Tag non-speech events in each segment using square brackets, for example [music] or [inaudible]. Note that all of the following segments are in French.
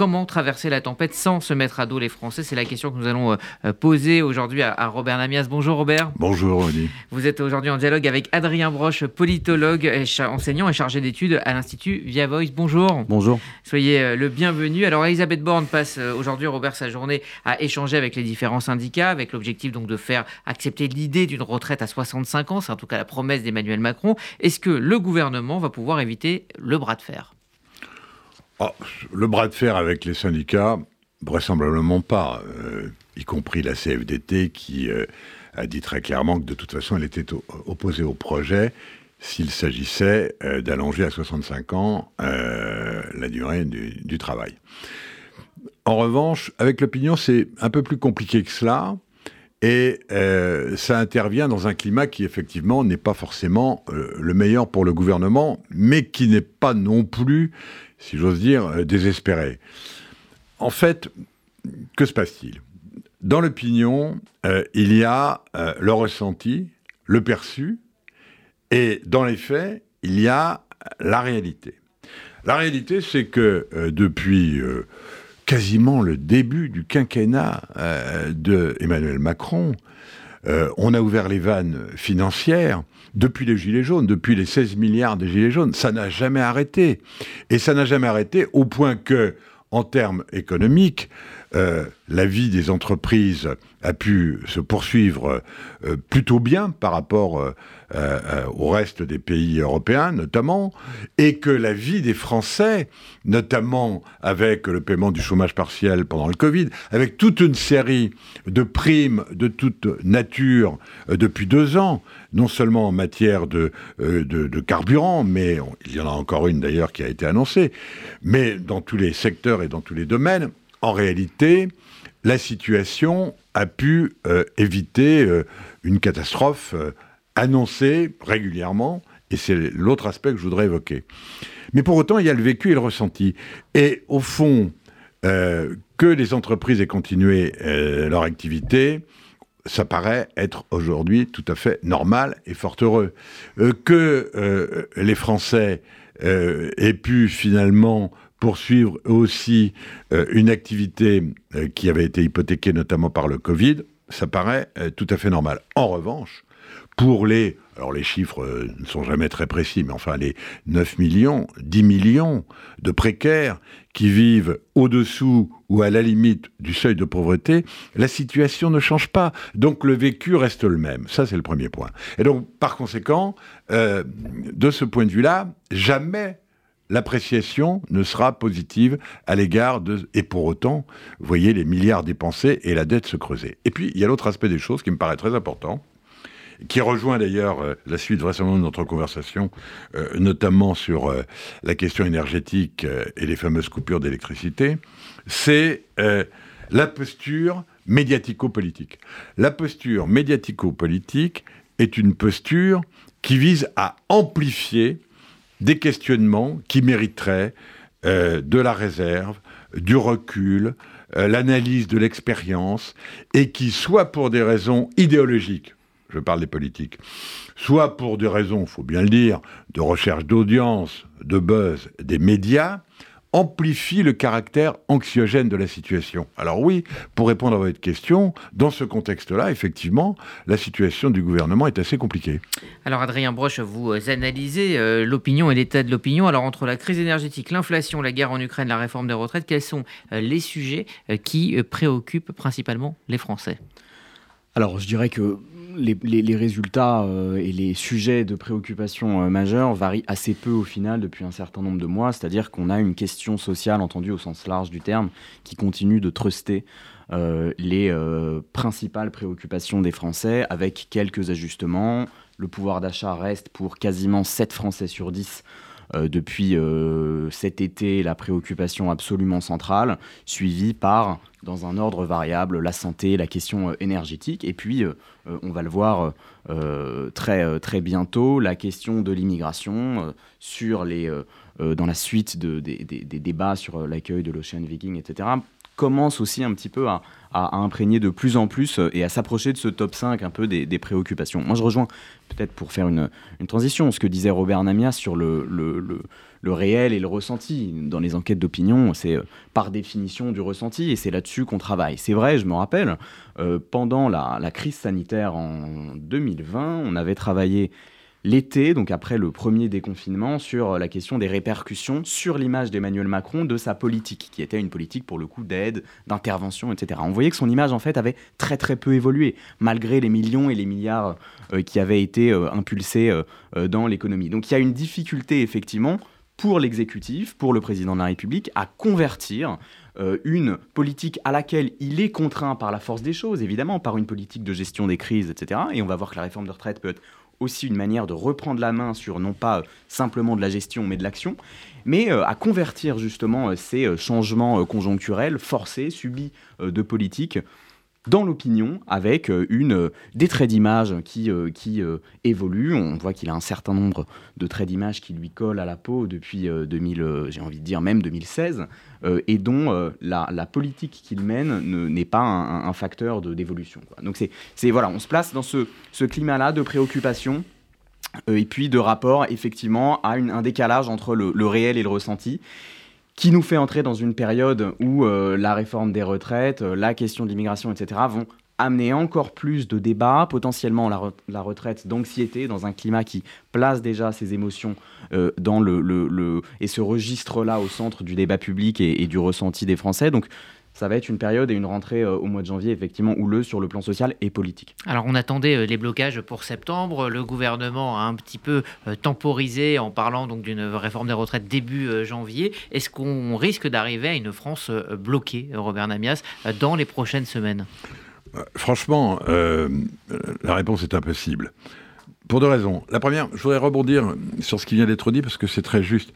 comment traverser la tempête sans se mettre à dos les Français C'est la question que nous allons poser aujourd'hui à, Robert Namias. Bonjour Robert. Bonjour Oli. Vous êtes aujourd'hui en dialogue avec Adrien Broche, politologue, et enseignant et chargé d'études à l'Institut Via Voice. Bonjour. Bonjour. Soyez le bienvenu. Alors Elisabeth Borne passe aujourd'hui, Robert, sa journée à échanger avec les différents syndicats, avec l'objectif donc de faire accepter l'idée d'une retraite à 65 ans. C'est en tout cas la promesse d'Emmanuel Macron. Est-ce que le gouvernement va pouvoir éviter le bras de fer? Ah, Le bras de fer avec les syndicats, vraisemblablement pas, euh, y compris la CFDT qui euh, a dit très clairement que de toute façon elle était opposée au projet s'il s'agissait euh, d'allonger à 65 ans la durée du, travail. En revanche, avec l'opinion, c'est un peu plus compliqué que cela. Et ça intervient dans un climat qui, effectivement, n'est pas forcément le meilleur pour le gouvernement, mais qui n'est pas non plus, si j'ose dire, euh, désespéré. En fait, que se passe-t-il? Dans l'opinion, il y a le ressenti, le perçu, et dans les faits, il y a la réalité. La réalité, c'est que depuis quasiment le début du quinquennat euh, de Emmanuel Macron. Euh, on a ouvert les vannes financières depuis les Gilets jaunes, depuis les 16 milliards de Gilets jaunes. Ça n'a jamais arrêté. Et ça n'a jamais arrêté au point que, en termes économiques, euh, la vie des entreprises a pu se poursuivre euh, plutôt bien par rapport euh, au reste des pays européens notamment, et que la vie des Français, notamment avec le paiement du chômage partiel pendant le Covid, avec toute une série de primes de toute nature depuis deux ans, non seulement en matière de, de, de carburant, mais il y en a encore une d'ailleurs qui a été annoncée, mais dans tous les secteurs et dans tous les domaines, en réalité, la situation a pu euh, éviter euh, une catastrophe euh, annoncée régulièrement, et c'est l'autre aspect que je voudrais évoquer. Mais pour autant, il y a le vécu et le ressenti. Et au fond, que les entreprises aient continué leur activité, ça paraît être aujourd'hui tout à fait normal et fort heureux. que les Français aient pu finalement poursuivre aussi euh, une activité euh, qui avait été hypothéquée notamment par le Covid, ça paraît euh, tout à fait normal. En revanche, pour les, alors les chiffres ne sont jamais très précis, mais enfin les 9 millions, 10 millions de précaires qui vivent au-dessous ou à la limite du seuil de pauvreté, la situation ne change pas. Donc le vécu reste le même. Ça, c'est le premier point. Et donc, par conséquent, de ce point de vue-là, jamais l'appréciation ne sera positive à l'égard de... Et pour autant, vous voyez les milliards dépensés et la dette se creuser. Et puis, il y a l'autre aspect des choses qui me paraît très important, qui rejoint d'ailleurs euh, la suite vraisemblablement de notre conversation, euh, notamment sur euh, la question énergétique et les fameuses coupures d'électricité, c'est la posture médiatico-politique. La posture médiatico-politique est une posture qui vise à amplifier des questionnements qui mériteraient euh, de la réserve, du recul, euh, l'analyse de l'expérience, et qui, soit pour des raisons idéologiques, je parle des politiques, soit pour des raisons, il faut bien le dire, de recherche d'audience, de buzz des médias, amplifie le caractère anxiogène de la situation. Alors oui, pour répondre à votre question, dans ce contexte-là, effectivement, la situation du gouvernement est assez compliquée. Alors Adrien Broche, vous euh, analysez euh, l'opinion et l'état de l'opinion. Alors entre la crise énergétique, l'inflation, la guerre en Ukraine, la réforme des retraites, quels sont euh, les sujets qui préoccupent principalement les Français? Alors, je dirais que les, résultats euh, et les sujets de préoccupation euh, majeure varient assez peu au final depuis un certain nombre de mois, c'est-à-dire qu'on a une question sociale entendue au sens large du terme qui continue de truster euh, les principales préoccupations des Français avec quelques ajustements. Le pouvoir d'achat reste pour quasiment 7 Français sur 10 depuis cet été la préoccupation absolument centrale, suivie par dans un ordre variable, la santé, la question euh, énergétique, et puis, euh, euh, on va le voir très, très bientôt, la question de l'immigration, sur les, dans la suite de, des, débats sur l'accueil de l'Ocean Viking, etc commence aussi un petit peu à, imprégner de plus en plus et à s'approcher de ce top 5 un peu des, préoccupations. Moi, je rejoins peut-être pour faire une, transition ce que disait Robert Namias sur le, réel et le ressenti. Dans les enquêtes d'opinion, c'est par définition du ressenti et c'est là-dessus qu'on travaille. C'est vrai, je me rappelle, pendant la, la, crise sanitaire en 2020, on avait travaillé l'été, donc après le premier déconfinement, sur la question des répercussions sur l'image d'Emmanuel Macron de sa politique, qui était une politique pour le coup d'aide, d'intervention, etc. On voyait que son image en fait avait très très peu évolué, malgré les millions et les milliards euh, qui avaient été euh, impulsés euh, dans l'économie. Donc il y a une difficulté effectivement pour l'exécutif, pour le président de la République, à convertir une politique à laquelle il est contraint par la force des choses, évidemment, par une politique de gestion des crises, etc. Et on va voir que la réforme de retraite peut être aussi une manière de reprendre la main sur non pas euh, simplement de la gestion mais de l'action, mais euh, à convertir justement euh, ces changements conjoncturels forcés, subis de politique dans l'opinion avec euh, une, euh, des traits d'image qui, euh, qui évoluent. On voit qu'il a un certain nombre de traits d'image qui lui collent à la peau depuis 2000, j'ai envie de dire même 2016, et dont la, politique qu'il mène n'est pas un, facteur d'évolution. Donc c'est voilà, on se place dans ce, ce climat-là de préoccupation et puis de rapport effectivement à un décalage entre le réel et le ressenti qui nous fait entrer dans une période où euh, la réforme des retraites, euh, la question de l'immigration, etc., vont amener encore plus de débats, potentiellement la, retraite d'anxiété, dans un climat qui place déjà ces émotions euh, dans et ce registre-là au centre du débat public et, du ressenti des Français. Ça va être une période et une rentrée euh, au mois de janvier effectivement houleuse sur le plan social et politique. Alors on attendait euh, les blocages pour septembre. Le gouvernement a un petit peu euh, temporisé en parlant donc d'une réforme des retraites début janvier. Est-ce qu'on risque d'arriver à une France bloquée, Robert Namias, dans les prochaines semaines? Franchement, la réponse est impossible. Pour deux raisons. La première, je voudrais rebondir sur ce qui vient d'être dit parce que c'est très juste.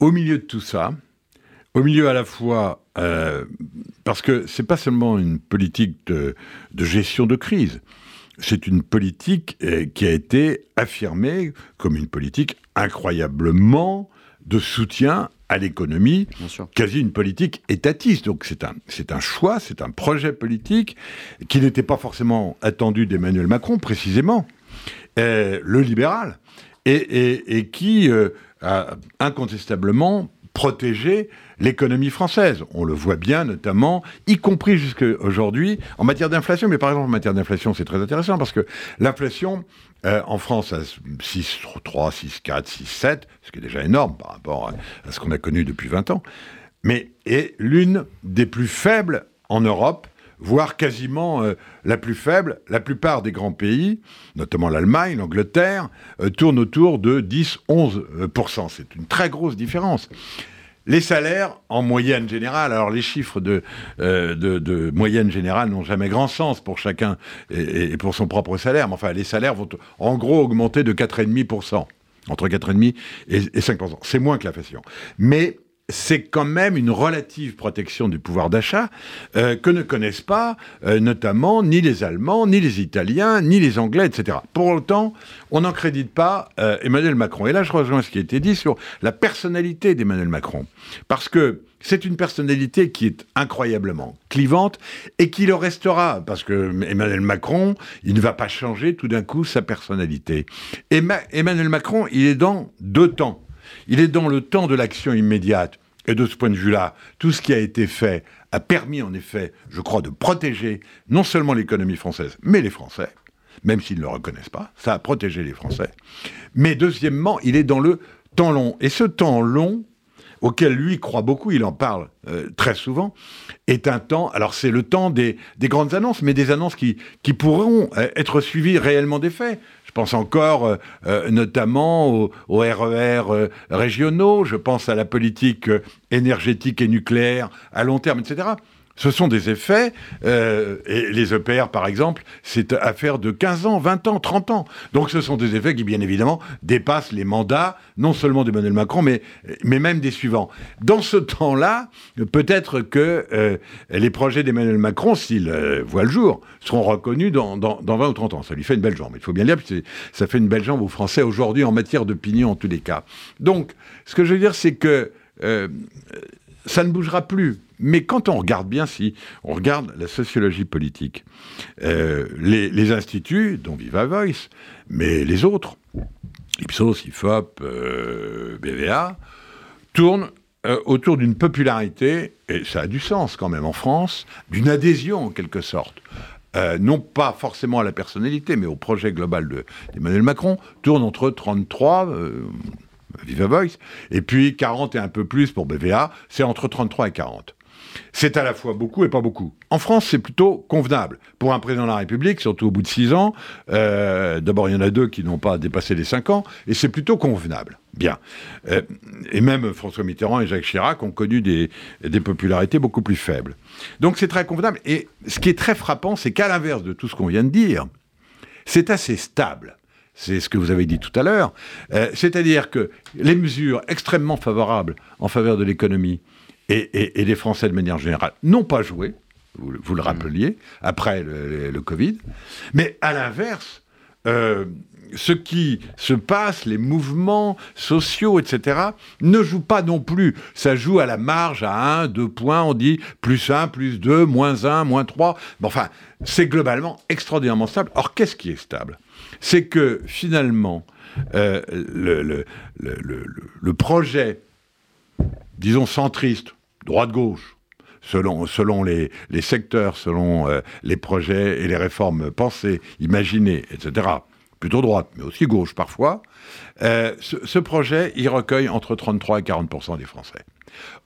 au milieu de tout ça, au milieu à la fois, euh, parce que c'est pas seulement une politique de, gestion de crise, c'est une politique euh, qui a été affirmée comme une politique incroyablement de soutien à l'économie, quasi une politique étatiste. Donc c'est un, c'est un choix, c'est un projet politique qui n'était pas forcément attendu d'Emmanuel Macron, précisément, euh, le libéral, et, qui a incontestablement protéger l'économie française. On le voit bien, notamment, y compris jusqu'à aujourd'hui, en matière d'inflation. Mais par exemple, en matière d'inflation, c'est très intéressant parce que l'inflation, euh, en France, à 6,3, 6,4, 6,7, ce qui est déjà énorme par rapport à, ce qu'on a connu depuis 20 ans, mais est l'une des plus faibles en Europe voire quasiment euh, la plus faible. La plupart des grands pays, notamment l'Allemagne, l'Angleterre, euh, tournent autour de 10-11%. C'est une très grosse différence. Les salaires, en moyenne générale, alors les chiffres de, euh, de, moyenne générale n'ont jamais grand sens pour chacun et, pour son propre salaire, mais enfin les salaires vont en gros augmenter de 4,5%, entre 4,5% et, et 5%. C'est moins que l'inflation. Mais c'est quand même une relative protection du pouvoir d'achat euh, que ne connaissent pas euh, notamment ni les Allemands, ni les Italiens, ni les Anglais, etc. Pour autant, on n'en crédite pas euh, Emmanuel Macron. Et là, je rejoins ce qui a été dit sur la personnalité d'Emmanuel Macron. Parce que c'est une personnalité qui est incroyablement clivante et qui le restera, parce que Emmanuel Macron, il ne va pas changer tout d'un coup sa personnalité. Emmanuel Macron, il est dans deux temps. Il est dans le temps de l'action immédiate. Et de ce point de vue-là, tout ce qui a été fait a permis, en effet, je crois, de protéger non seulement l'économie française, mais les Français, même s'ils ne le reconnaissent pas. Ça a protégé les Français. Mais deuxièmement, il est dans le temps long. Et ce temps long, auquel lui croit beaucoup, il en parle euh, très souvent, est un temps, alors c'est le temps des, grandes annonces, mais des annonces qui, pourront euh, être suivies réellement des faits. Je pense encore euh, euh, notamment aux, RER euh, régionaux, je pense à la politique énergétique et nucléaire à long terme, etc. Ce sont des effets, euh, et les EPR par exemple, c'est affaire de 15 ans, 20 ans, 30 ans. Donc ce sont des effets qui bien évidemment dépassent les mandats, non seulement d'Emmanuel Macron, mais, même des suivants. Dans ce temps-là, peut-être que euh, les projets d'Emmanuel Macron, s'ils euh, voient le jour, seront reconnus dans, dans, 20 ou 30 ans. Ça lui fait une belle jambe, il faut bien le dire, ça fait une belle jambe aux Français aujourd'hui en matière d'opinion en tous les cas. Donc, ce que je veux dire, c'est que ça ne bougera plus Mais quand on regarde bien, si on regarde la sociologie politique, euh, les, instituts, dont Viva Voice, mais les autres, Ipsos, IFOP, euh, BVA, tournent euh, autour d'une popularité, et ça a du sens quand même en France, d'une adhésion en quelque sorte. non pas forcément à la personnalité, mais au projet global d'Emmanuel Macron, tourne entre 33, Viva Voice, et puis 40 et un peu plus pour BVA, c'est entre 33 et 40 c'est à la fois beaucoup et pas beaucoup. En France, c'est plutôt convenable. Pour un président de la République, surtout au bout de six ans, euh, d'abord, il y en a deux qui n'ont pas dépassé les cinq ans, et c'est plutôt convenable. Bien. Euh, et même François Mitterrand et Jacques Chirac ont connu des, des popularités beaucoup plus faibles. Donc c'est très convenable. Et ce qui est très frappant, c'est qu'à l'inverse de tout ce qu'on vient de dire, c'est assez stable c'est ce que vous avez dit tout à l'heure, euh, c'est-à-dire que les mesures extrêmement favorables en faveur de l'économie, et, les Français de manière générale n'ont pas joué, vous, le mm. rappeliez, après le, Covid. Mais à l'inverse, euh, ce qui se passe, les mouvements sociaux, etc., ne jouent pas non plus. Ça joue à la marge, à 1, 2 points, on dit plus 1, plus 2, moins 1, moins 3. Mais enfin, c'est globalement extraordinairement stable. Or, qu'est-ce qui est stable? C'est que finalement, euh, le, le projet disons, centriste, droite-gauche, selon, selon les, secteurs, selon euh, les projets et les réformes pensées, imaginées, etc. Plutôt droite, mais aussi gauche parfois. Euh, ce, projet, il recueille entre 33 et 40% des Français.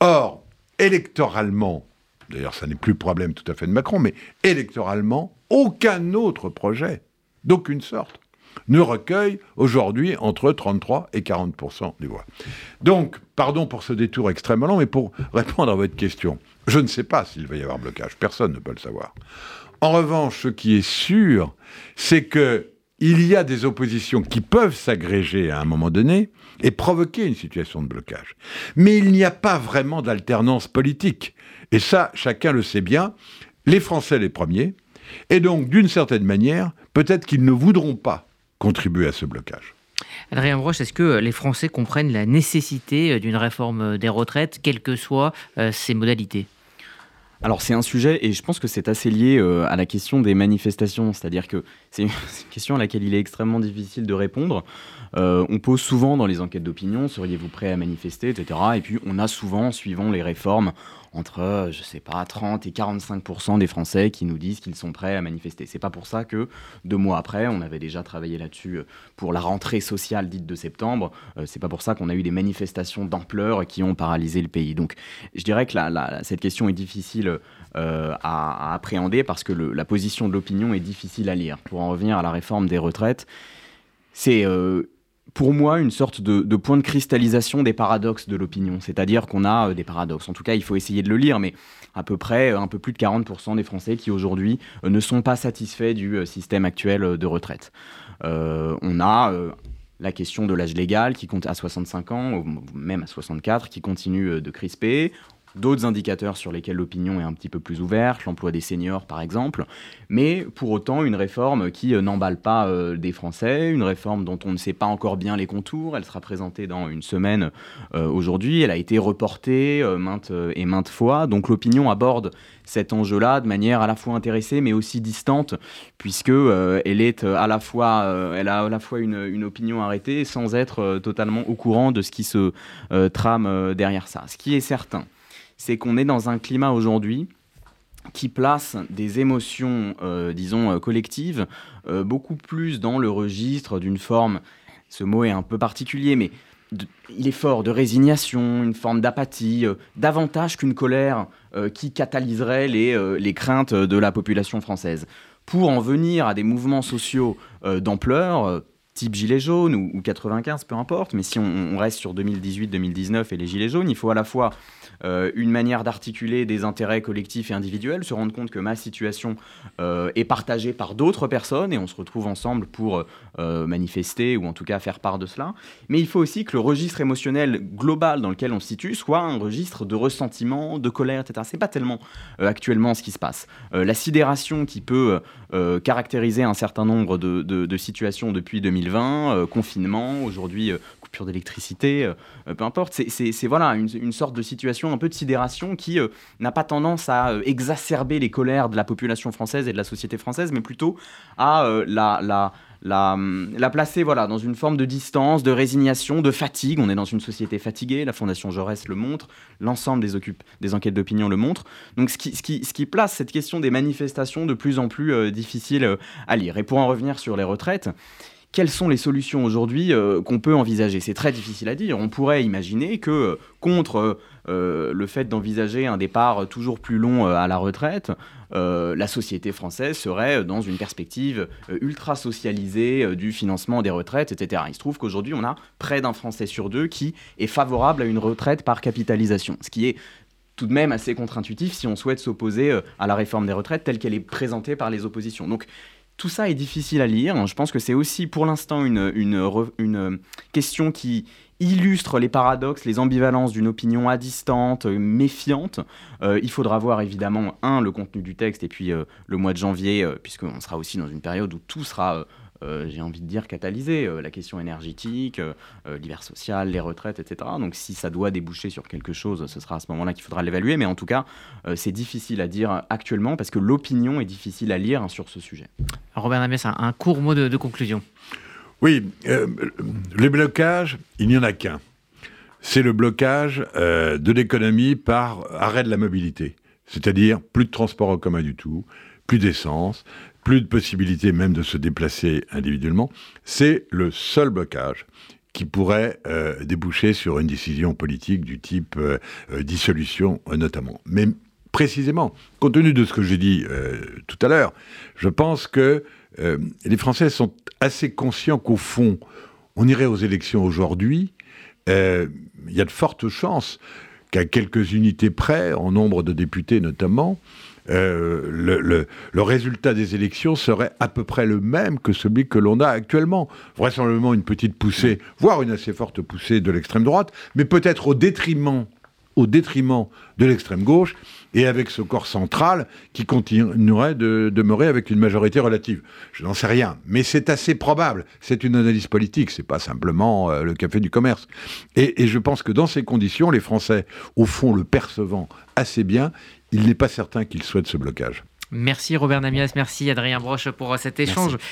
Or, électoralement, d'ailleurs, ça n'est plus le problème tout à fait de Macron, mais électoralement, aucun autre projet, d'aucune sorte, ne recueille aujourd'hui entre 33 et 40 des voix. Donc, pardon pour ce détour extrêmement long, mais pour répondre à votre question, je ne sais pas s'il va y avoir blocage, personne ne peut le savoir. En revanche, ce qui est sûr, c'est que il y a des oppositions qui peuvent s'agréger à un moment donné et provoquer une situation de blocage. Mais il n'y a pas vraiment d'alternance politique. Et ça, chacun le sait bien. Les Français les premiers. Et donc, d'une certaine manière, peut-être qu'ils ne voudront pas contribuer à ce blocage. Adrien Broche, est-ce que les Français comprennent la nécessité d'une réforme des retraites, quelles que soient euh, ses modalités? Alors c'est un sujet et je pense que c'est assez lié euh, à la question des manifestations, c'est-à-dire que [laughs] c'est une question à laquelle il est extrêmement difficile de répondre. Euh, on pose souvent dans les enquêtes d'opinion, seriez-vous prêt à manifester, etc. Et puis on a souvent, suivant les réformes, entre, je sais pas, 30 et 45 des Français qui nous disent qu'ils sont prêts à manifester. C'est pas pour ça que deux mois après, on avait déjà travaillé là-dessus euh, pour la rentrée sociale dite de septembre. Euh, c'est pas pour ça qu'on a eu des manifestations d'ampleur qui ont paralysé le pays. Donc, je dirais que cette question est difficile euh, à, appréhender parce que la position de l'opinion est difficile à lire. Pour en revenir à la réforme des retraites, c'est pour moi une sorte de, point de cristallisation des paradoxes de l'opinion. C'est-à-dire qu'on a euh, des paradoxes. En tout cas, il faut essayer de le lire, mais à peu près euh, un peu plus de 40% des Français qui aujourd'hui euh, ne sont pas satisfaits du système actuel de retraite. on a la question de l'âge légal qui compte à 65 ans, même à 64, qui continue de crisper d'autres indicateurs sur lesquels l'opinion est un petit peu plus ouverte, l'emploi des seniors par exemple, mais pour autant une réforme qui euh, n'emballe pas euh, des Français, une réforme dont on ne sait pas encore bien les contours, elle sera présentée dans une semaine euh, aujourd'hui, elle a été reportée maintes et maintes fois, donc l'opinion aborde cet enjeu-là de manière à la fois intéressée mais aussi distante, puisque elle est à la fois, elle a à la fois une, une, opinion arrêtée sans être totalement au courant de ce qui se trame derrière ça. Ce qui est certain, c'est qu'on est dans un climat aujourd'hui qui place des émotions, euh, disons, euh, collectives, euh, beaucoup plus dans le registre d'une forme, ce mot est un peu particulier, mais il est fort de résignation, une forme d'apathie, davantage qu'une colère qui catalyserait les, les, craintes de la population française. Pour en venir à des mouvements sociaux d'ampleur, type gilet jaune ou, 95, peu importe, mais si on, reste sur 2018-2019 et les gilets jaunes, il faut à la fois euh, une manière d'articuler des intérêts collectifs et individuels, se rendre compte que ma situation euh, est partagée par d'autres personnes et on se retrouve ensemble pour euh, manifester ou en tout cas faire part de cela. Mais il faut aussi que le registre émotionnel global dans lequel on se situe soit un registre de ressentiment, de colère, etc. C'est pas tellement actuellement ce qui se passe. la sidération qui peut caractériser un certain nombre de, de situations depuis 2020 2020, confinement, aujourd'hui coupure d'électricité, peu importe. C'est voilà une, une, sorte de situation un peu de sidération qui n'a pas tendance à exacerber les colères de la population française et de la société française, mais plutôt à la, la la, la, placer voilà, dans une forme de distance, de résignation, de fatigue. On est dans une société fatiguée, la Fondation Jaurès le montre, l'ensemble des, des enquêtes d'opinion le montre. Donc ce qui, ce, qui, ce qui, place cette question des manifestations de plus en plus euh, difficile euh, à lire. Et pour en revenir sur les retraites, quelles sont les solutions aujourd'hui euh, qu'on peut envisager? C'est très difficile à dire. On pourrait imaginer que euh, contre euh, le fait d'envisager un départ toujours plus long à la retraite, la société française serait dans une perspective ultra socialisée du financement des retraites, etc. Il se trouve qu'aujourd'hui, on a près d'un Français sur deux qui est favorable à une retraite par capitalisation, ce qui est tout de même assez contre-intuitif si on souhaite s'opposer à la réforme des retraites telle qu'elle est présentée par les oppositions. Donc tout ça est difficile à lire. Je pense que c'est aussi pour l'instant une, une, question qui illustre les paradoxes, les ambivalences d'une opinion distante, méfiante. Euh, il faudra voir évidemment, un, le contenu du texte, et puis euh, le mois de janvier, euh, puisqu'on sera aussi dans une période où tout sera euh, j'ai envie de dire, catalyser euh, la question énergétique, euh, l'hiver social, les retraites, etc. Donc si ça doit déboucher sur quelque chose, ce sera à ce moment-là qu'il faudra l'évaluer. Mais en tout cas, c'est difficile à dire actuellement parce que l'opinion est difficile à lire hein, sur ce sujet. Robert Namès, un, un court mot de, conclusion. Oui, les blocages, il n'y en a qu'un. C'est le blocage de l'économie par arrêt de la mobilité. C'est-à-dire plus de transport en commun du tout, plus d'essence, plus de possibilité même de se déplacer individuellement, c'est le seul blocage qui pourrait euh, déboucher sur une décision politique du type euh, euh, dissolution notamment. Mais précisément, compte tenu de ce que j'ai dit tout à l'heure, je pense que les Français sont assez conscients qu'au fond, on irait aux élections aujourd'hui. Il y a de fortes chances qu'à quelques unités près, en nombre de députés notamment, euh, le, résultat des élections serait à peu près le même que celui que l'on a actuellement. Vraisemblablement une petite poussée, voire une assez forte poussée de l'extrême droite, mais peut-être au détriment au détriment de l'extrême gauche et avec ce corps central qui continuerait de demeurer avec une majorité relative. Je n'en sais rien, mais c'est assez probable. C'est une analyse politique, c'est pas simplement euh, le café du commerce. Et, et je pense que dans ces conditions, les Français, au fond, le percevant assez bien, il n'est pas certain qu'ils souhaitent ce blocage. Merci Robert Namias, merci Adrien Broche pour cet échange.